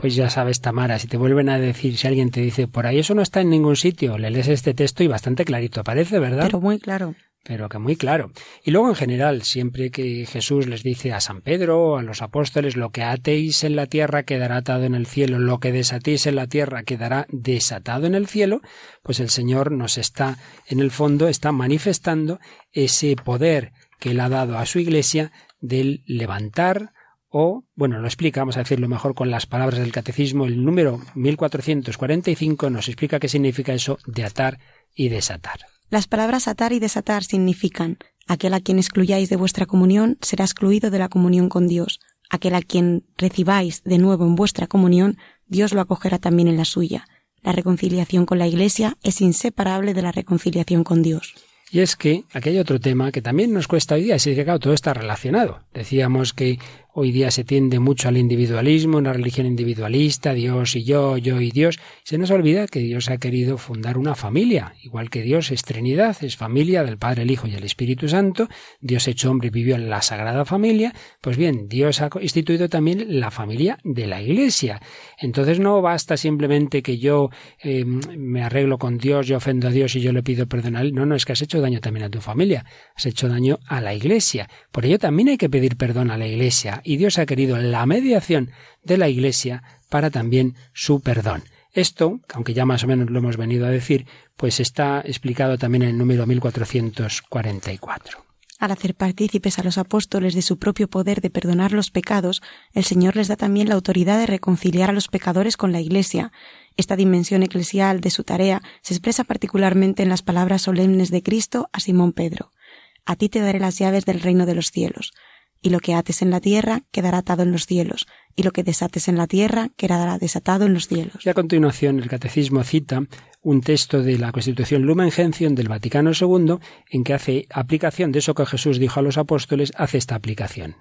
Pues ya sabes, Tamara, si te vuelven a decir, si alguien te dice, por ahí eso no está en ningún sitio, le lees este texto y bastante clarito aparece, ¿verdad? Pero muy claro pero que muy claro. Y luego en general, siempre que Jesús les dice a San Pedro, a los apóstoles, lo que atéis en la tierra quedará atado en el cielo, lo que desatéis en la tierra quedará desatado en el cielo, pues el Señor nos está, en el fondo, está manifestando ese poder que él ha dado a su iglesia del levantar, o, bueno, lo explica, vamos a decirlo mejor con las palabras del catecismo, el número 1445 nos explica qué significa eso de atar y desatar. Las palabras atar y desatar significan aquel a quien excluyáis de vuestra comunión será excluido de la comunión con Dios, aquel a quien recibáis de nuevo en vuestra comunión, Dios lo acogerá también en la suya. La reconciliación con la Iglesia es inseparable de la reconciliación con Dios. Y es que aquí hay otro tema que también nos cuesta hoy día, es que claro, todo está relacionado. Decíamos que Hoy día se tiende mucho al individualismo, una religión individualista, Dios y yo, yo y Dios. Se nos olvida que Dios ha querido fundar una familia, igual que Dios es Trinidad, es familia del Padre, el Hijo y el Espíritu Santo. Dios hecho hombre y vivió en la Sagrada Familia. Pues bien, Dios ha instituido también la familia de la Iglesia. Entonces no basta simplemente que yo eh, me arreglo con Dios, yo ofendo a Dios y yo le pido perdón a él. No, no, es que has hecho daño también a tu familia, has hecho daño a la Iglesia. Por ello también hay que pedir perdón a la Iglesia y Dios ha querido la mediación de la Iglesia para también su perdón. Esto, aunque ya más o menos lo hemos venido a decir, pues está explicado también en el número 1444. Al hacer partícipes a los apóstoles de su propio poder de perdonar los pecados, el Señor les da también la autoridad de reconciliar a los pecadores con la Iglesia. Esta dimensión eclesial de su tarea se expresa particularmente en las palabras solemnes de Cristo a Simón Pedro. A ti te daré las llaves del reino de los cielos y lo que ates en la tierra quedará atado en los cielos, y lo que desates en la tierra quedará desatado en los cielos. Y a continuación el Catecismo cita un texto de la Constitución Lumen Gentium del Vaticano II en que hace aplicación de eso que Jesús dijo a los apóstoles, hace esta aplicación.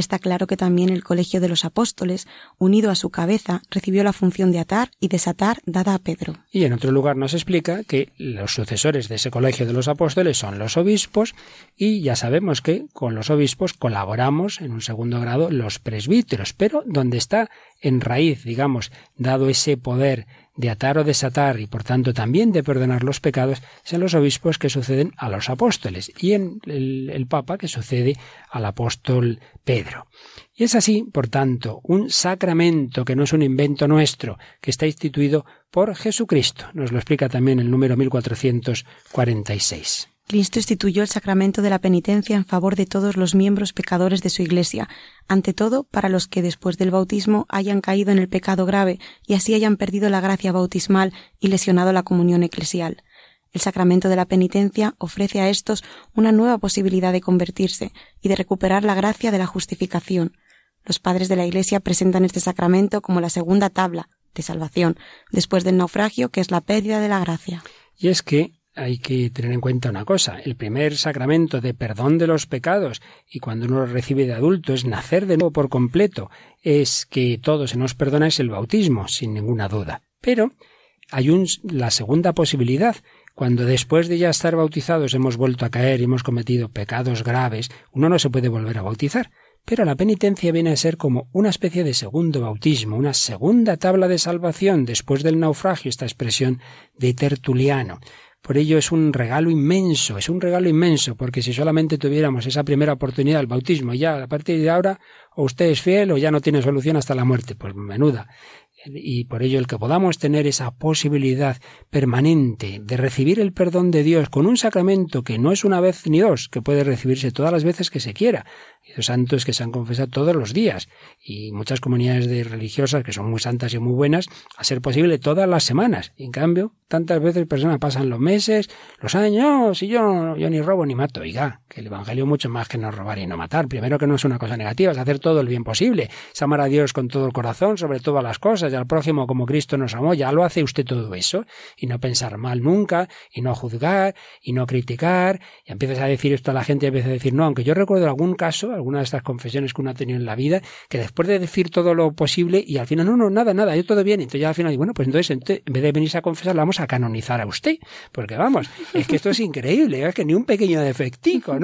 Está claro que también el Colegio de los Apóstoles, unido a su cabeza, recibió la función de atar y desatar dada a Pedro. Y en otro lugar nos explica que los sucesores de ese Colegio de los Apóstoles son los obispos y ya sabemos que con los obispos colaboramos en un segundo grado los presbíteros, pero donde está en raíz, digamos, dado ese poder de atar o desatar y por tanto también de perdonar los pecados son los obispos que suceden a los apóstoles y en el, el, Papa que sucede al apóstol Pedro. Y es así, por tanto, un sacramento que no es un invento nuestro, que está instituido por Jesucristo. Nos lo explica también el número 1446. Cristo instituyó el sacramento de la penitencia en favor de todos los miembros pecadores de su Iglesia, ante todo para los que después del bautismo hayan caído en el pecado grave y así hayan perdido la gracia bautismal y lesionado la comunión eclesial. El sacramento de la penitencia ofrece a estos una nueva posibilidad de convertirse y de recuperar la gracia de la justificación. Los padres de la Iglesia presentan este sacramento como la segunda tabla de salvación, después del naufragio, que es la pérdida de la gracia. Y es que hay que tener en cuenta una cosa. El primer sacramento de perdón de los pecados y cuando uno lo recibe de adulto es nacer de nuevo por completo, es que todo se nos perdona es el bautismo, sin ninguna duda. Pero hay la segunda posibilidad. Cuando después de ya estar bautizados hemos vuelto a caer y hemos cometido pecados graves, uno no se puede volver a bautizar. Pero la penitencia viene a ser como una especie de segundo bautismo, una segunda tabla de salvación después del naufragio, esta expresión de Tertuliano. Por ello es un regalo inmenso, es un regalo inmenso, porque si solamente tuviéramos esa primera oportunidad del bautismo, ya a partir de ahora o usted es fiel o ya no tiene solución hasta la muerte, pues menuda y por ello el que podamos tener esa posibilidad permanente de recibir el perdón de Dios con un sacramento que no es una vez ni dos, que puede recibirse todas las veces que se quiera. Y los santos que se han confesado todos los días y muchas comunidades de religiosas que son muy santas y muy buenas, a ser posible todas las semanas. Y en cambio, tantas veces personas pasan los meses, los años, y yo, yo ni robo ni mato. Oiga, que el Evangelio mucho más que no robar y no matar. Primero que no es una cosa negativa, es hacer todo el bien posible. Es amar a Dios con todo el corazón, sobre todas las cosas, y al prójimo como Cristo nos amó. Ya lo hace usted todo eso. Y no pensar mal nunca, y no juzgar, y no criticar. Y empiezas a decir esto a la gente y empiezas a decir no, aunque yo recuerdo algún caso, alguna de estas confesiones que uno ha tenido en la vida, que después de decir todo lo posible y al final, no, no, nada, nada, yo todo bien. Entonces ya al final, bueno, pues entonces en vez de venirse a confesar, la vamos a canonizar a usted. Porque vamos, es que esto es increíble, es que ni un pequeño defectico,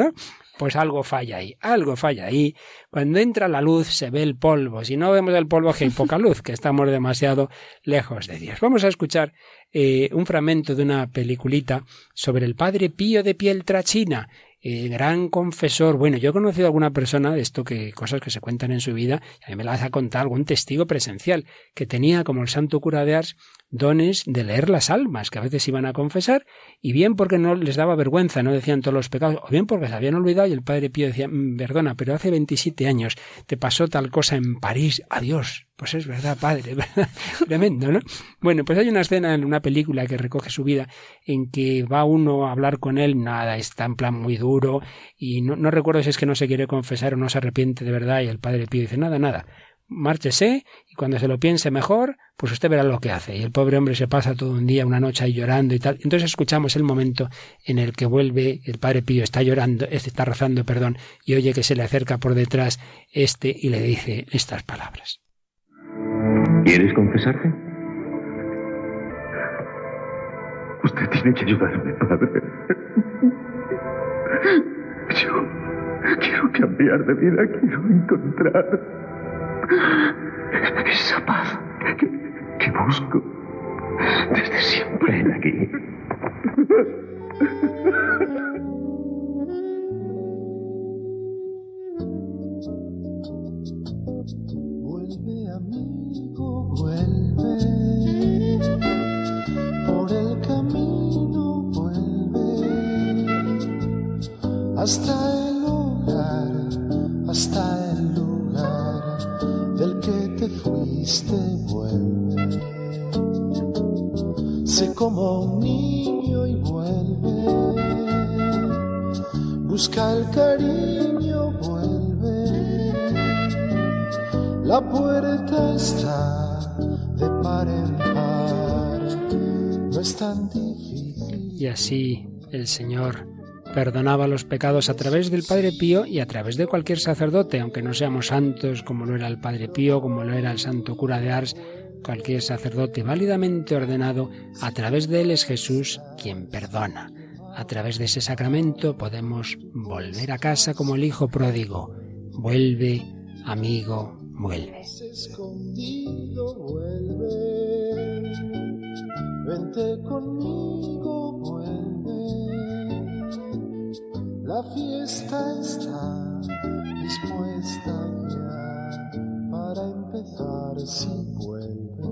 Pues algo falla ahí, algo falla ahí. Cuando entra la luz se ve el polvo. Si no vemos el polvo, que hay poca luz, que estamos demasiado lejos de Dios. Vamos a escuchar eh, un fragmento de una peliculita sobre el padre Pío de Pieltrachina, gran confesor. Bueno, yo he conocido a alguna persona de esto que cosas que se cuentan en su vida, y a mí me las ha contado algún testigo presencial, que tenía como el santo cura de Ars dones de leer las almas, que a veces iban a confesar, y bien porque no les daba vergüenza, no decían todos los pecados, o bien porque se habían olvidado y el padre Pío decía, mm, perdona, pero hace 27 años te pasó tal cosa en París, adiós. Pues es verdad, padre, ¿verdad? Tremendo, ¿no? Bueno, pues hay una escena en una película que recoge su vida en que va uno a hablar con él, nada, está en plan muy duro, y no, recuerdo si es que no se quiere confesar o no se arrepiente de verdad, y el padre Pío dice, nada, nada, márchese y cuando se lo piense mejor, pues usted verá lo que hace. Y el pobre hombre se pasa todo un día, una noche ahí llorando y tal. Entonces escuchamos el momento en el que vuelve, el padre Pío está llorando, está rezando, perdón, y oye que se le acerca por detrás este y le dice estas palabras. ¿Quieres confesarte? Usted tiene que ayudarme, padre. Yo quiero cambiar de vida, quiero encontrar esa paz que, que busco desde siempre en aquí. Vuelve. Por el camino vuelve. Hasta el hogar, hasta el lugar del que te fuiste vuelve. Sé como un niño y vuelve. Busca el cariño, La puerta está de par en par. No es tan difícil. Y así el Señor perdonaba los pecados a través del Padre Pío y a través de cualquier sacerdote, aunque no seamos santos como lo era el Padre Pío, como lo era el santo cura de Ars, cualquier sacerdote válidamente ordenado, a través de él es Jesús quien perdona. A través de ese sacramento podemos volver a casa como el hijo pródigo. Vuelve, amigo, vuelve. escondido vuelve, vente conmigo vuelve, la fiesta está dispuesta ya para empezar si vuelve.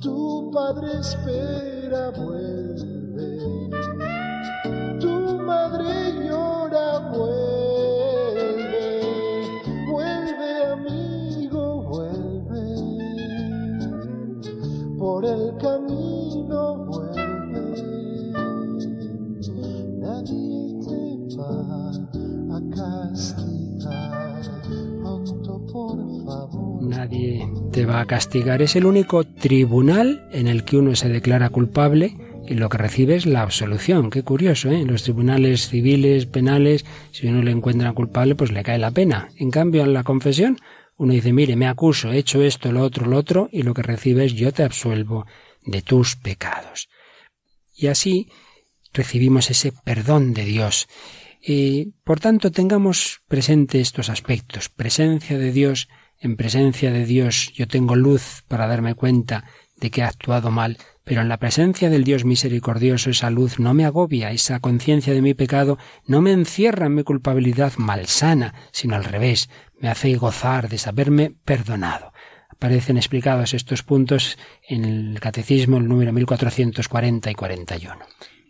Tu padre espera vuelve, te va a castigar. Es el único tribunal en el que uno se declara culpable y lo que recibe es la absolución. Qué curioso, ¿eh? En los tribunales civiles, penales, si uno le encuentra culpable, pues le cae la pena. En cambio, en la confesión, uno dice, mire, me acuso, he hecho esto, lo otro, lo otro, y lo que recibe es yo te absuelvo de tus pecados. Y así recibimos ese perdón de Dios. Y por tanto, tengamos presente estos aspectos. Presencia de Dios, en presencia de Dios yo tengo luz para darme cuenta de que he actuado mal, pero en la presencia del Dios misericordioso esa luz no me agobia, esa conciencia de mi pecado no me encierra en mi culpabilidad malsana, sino al revés, me hace gozar de saberme perdonado. Aparecen explicados estos puntos en el Catecismo, el número 1440 y 41.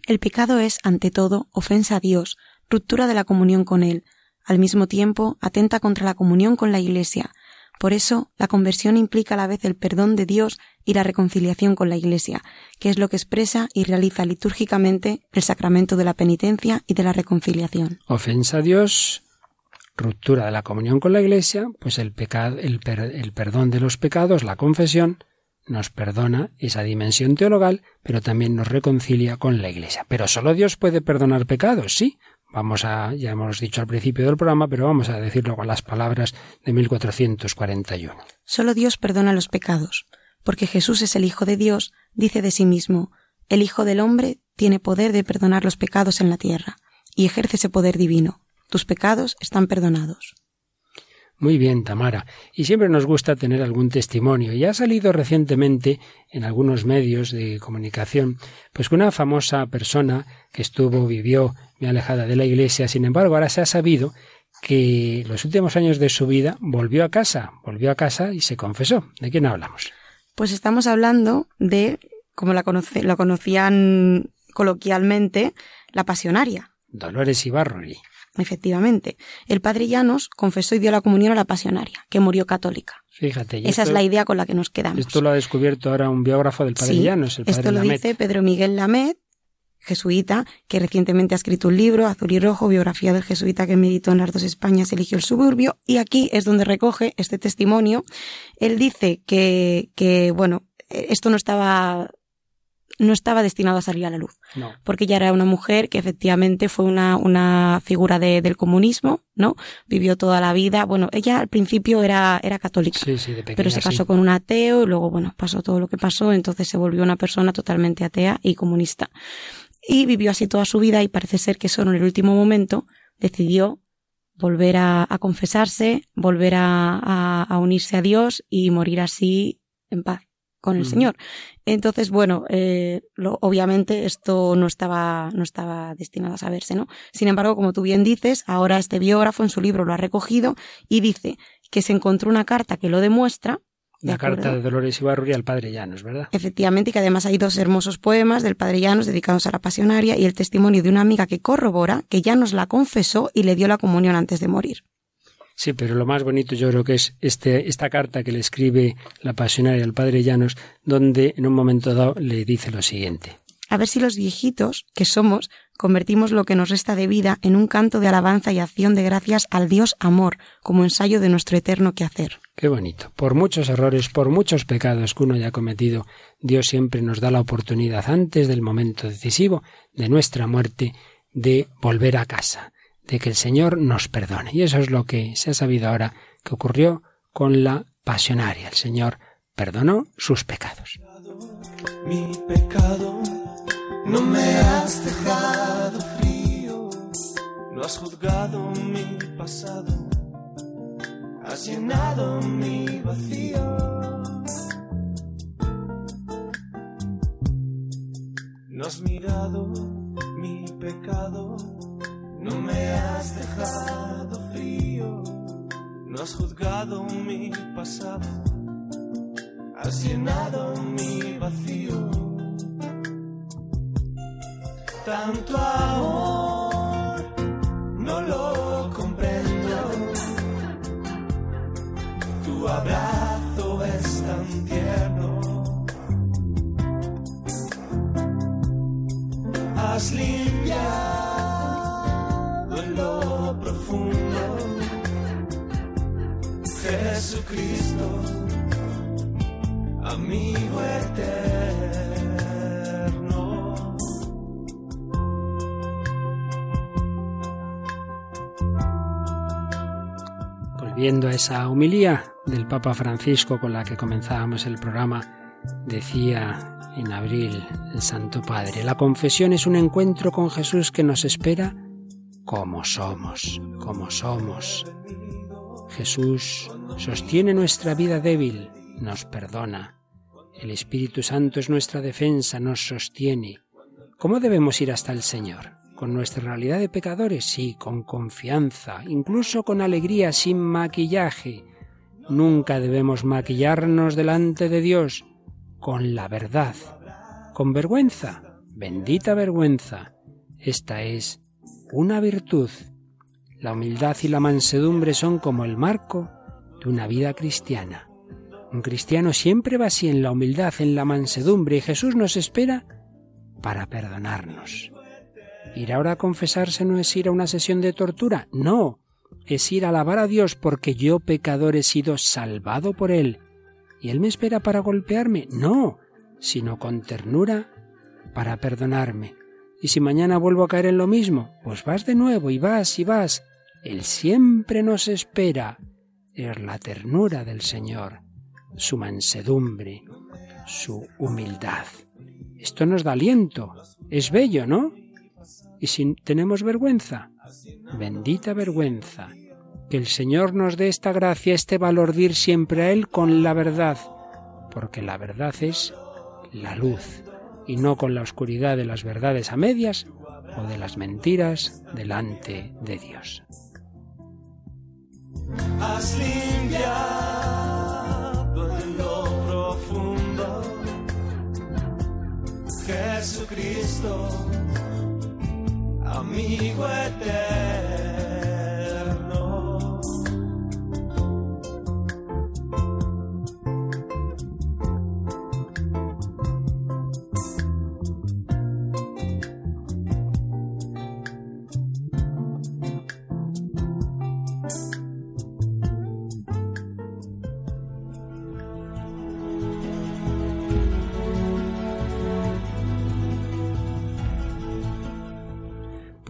El pecado es, ante todo, ofensa a Dios, ruptura de la comunión con Él. Al mismo tiempo, atenta contra la comunión con la Iglesia. Por eso, la conversión implica a la vez el perdón de Dios y la reconciliación con la Iglesia, que es lo que expresa y realiza litúrgicamente el sacramento de la penitencia y de la reconciliación. Ofensa a Dios, ruptura de la comunión con la Iglesia, pues el, pecado, el, per, el perdón de los pecados, la confesión, nos perdona esa dimensión teologal, pero también nos reconcilia con la Iglesia. Pero solo Dios puede perdonar pecados, sí. Vamos a, ya hemos dicho al principio del programa, pero vamos a decirlo con las palabras de 1441. Solo Dios perdona los pecados, porque Jesús es el Hijo de Dios, dice de sí mismo, el Hijo del Hombre tiene poder de perdonar los pecados en la tierra, y ejerce ese poder divino. Tus pecados están perdonados. Muy bien, Tamara. Y siempre nos gusta tener algún testimonio. Y ha salido recientemente en algunos medios de comunicación, pues que una famosa persona que estuvo, vivió muy alejada de la iglesia, sin embargo, ahora se ha sabido que los últimos años de su vida volvió a casa, volvió a casa y se confesó. ¿De quién hablamos? Pues estamos hablando de, como la, conoce, la conocían coloquialmente, la pasionaria. Dolores Ibarruri. Efectivamente. El padre Llanos confesó y dio la comunión a la pasionaria, que murió católica. Fíjate. Esa esto, es la idea con la que nos quedamos. Esto lo ha descubierto ahora un biógrafo del padre sí, Llanos, el padre Esto lo dice Pedro Miguel Lamet, jesuita, que recientemente ha escrito un libro, Azul y Rojo, biografía del jesuita que meditó en las dos Españas, eligió el suburbio, y aquí es donde recoge este testimonio. Él dice que, que bueno, esto no estaba no estaba destinado a salir a la luz. No. Porque ella era una mujer que efectivamente fue una, una figura de, del comunismo, ¿no? Vivió toda la vida. Bueno, ella al principio era, era católica. Sí, sí, de pequeña, pero se casó sí. con un ateo y luego, bueno, pasó todo lo que pasó. Entonces se volvió una persona totalmente atea y comunista. Y vivió así toda su vida y parece ser que solo en el último momento decidió volver a, a confesarse, volver a, a, a unirse a Dios y morir así en paz con el. Señor. Entonces, bueno, eh, lo- obviamente esto no estaba, no estaba destinado a saberse, ¿no? Sin embargo, como tú bien dices, ahora este biógrafo en su libro lo ha recogido y dice que se encontró una carta que lo demuestra. ¿de La carta de Dolores Ibarruri al padre Llanos, ¿verdad? Efectivamente, y que además hay dos hermosos poemas del padre Llanos dedicados a la pasionaria y el testimonio de una amiga que corrobora que Llanos la confesó y le dio la comunión antes de morir. Sí, pero lo más bonito yo creo que es este, esta carta que le escribe la pasionaria al padre Llanos, donde en un momento dado le dice lo siguiente. A ver si los viejitos, que somos, convertimos lo que nos resta de vida en un canto de alabanza y acción de gracias al Dios amor, como ensayo de nuestro eterno quehacer. Qué bonito. Por muchos errores, por muchos pecados que uno haya cometido, Dios siempre nos da la oportunidad antes del momento decisivo de nuestra muerte de volver a casa, de que el Señor nos perdone. Y eso es lo que se ha sabido ahora que ocurrió con la pasionaria. El Señor perdonó sus pecados. Mi pecado, no me has dejado frío, no has juzgado mi pasado has llenado mi vacío. No has mirado mi pecado, no me has dejado frío, no has juzgado mi pasado, has llenado mi vacío. Tanto amor no lo comprendo tu abrazo es tan tierno. Has Jesucristo, amigo eterno. Volviendo a esa humilía del Papa Francisco con la que comenzábamos el programa, decía en abril el Santo Padre, la confesión es un encuentro con Jesús que nos espera como somos, como somos. Jesús sostiene nuestra vida débil, nos perdona. El Espíritu Santo es nuestra defensa, nos sostiene. ¿Cómo debemos ir hasta el Señor? ¿Con nuestra realidad de pecadores? Sí, con confianza, incluso con alegría, sin maquillaje, Nunca debemos maquillarnos delante de Dios con la verdad, con vergüenza, bendita vergüenza. Esta es una virtud. La humildad y la mansedumbre son como el marco de una vida cristiana. Un cristiano siempre va así en la humildad, en la mansedumbre, y Jesús nos espera para perdonarnos. Ir ahora a confesarse no es ir a una sesión de tortura, no, es ir a alabar a Dios porque yo pecador he sido salvado por Él. ¿Y Él me espera para golpearme? No, sino con ternura para perdonarme. Y si mañana vuelvo a caer en lo mismo, pues vas de nuevo y vas y vas. Él siempre nos espera. Es la ternura del Señor, su mansedumbre, su humildad. Esto nos da aliento. Es bello, ¿no? Y si tenemos vergüenza, bendita vergüenza. Que el Señor nos dé esta gracia, este valor de ir siempre a Él con la verdad, porque la verdad es la luz, y no con la oscuridad de las verdades a medias o de las mentiras delante de Dios. Has limpiado en lo profundo, Jesucristo amigo eterno.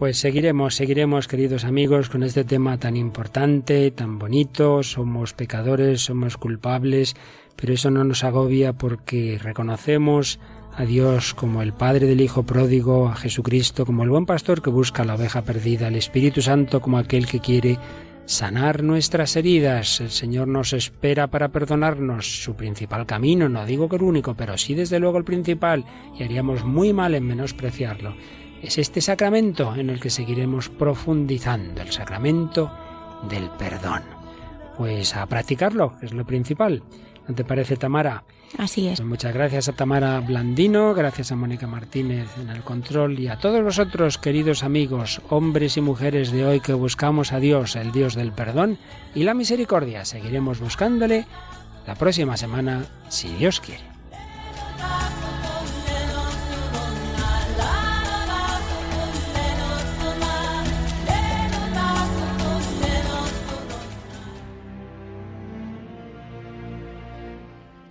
Pues seguiremos, seguiremos, queridos amigos, con este tema tan importante, tan bonito. Somos pecadores, somos culpables, pero eso no nos agobia porque reconocemos a Dios como el Padre del Hijo pródigo, a Jesucristo como el buen pastor que busca la oveja perdida, al Espíritu Santo como aquel que quiere sanar nuestras heridas. El Señor nos espera para perdonarnos. Su principal camino, no digo que el único, pero sí desde luego el principal, y haríamos muy mal en menospreciarlo es este sacramento en el que seguiremos profundizando, el sacramento del perdón. Pues a practicarlo, es lo principal. ¿No te parece, Tamara? Así es. Pues muchas gracias a Tamara Blandino, gracias a Mónica Martínez en el control y a todos vosotros, queridos amigos, hombres y mujeres de hoy que buscamos a Dios, el Dios del perdón y la misericordia. Seguiremos buscándole la próxima semana, si Dios quiere.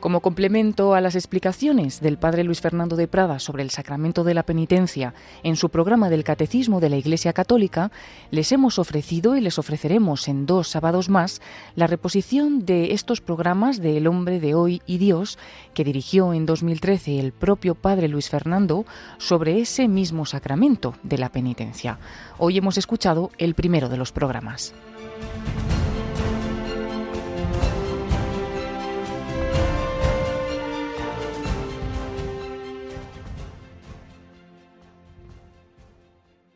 Como complemento a las explicaciones del padre Luis Fernando de Prada sobre el sacramento de la penitencia en su programa del Catecismo de la Iglesia Católica, les hemos ofrecido y les ofreceremos en dos sábados más la reposición de estos programas de El hombre de hoy y Dios que dirigió en 2013 el propio padre Luis Fernando sobre ese mismo sacramento de la penitencia. Hoy hemos escuchado el primero de los programas.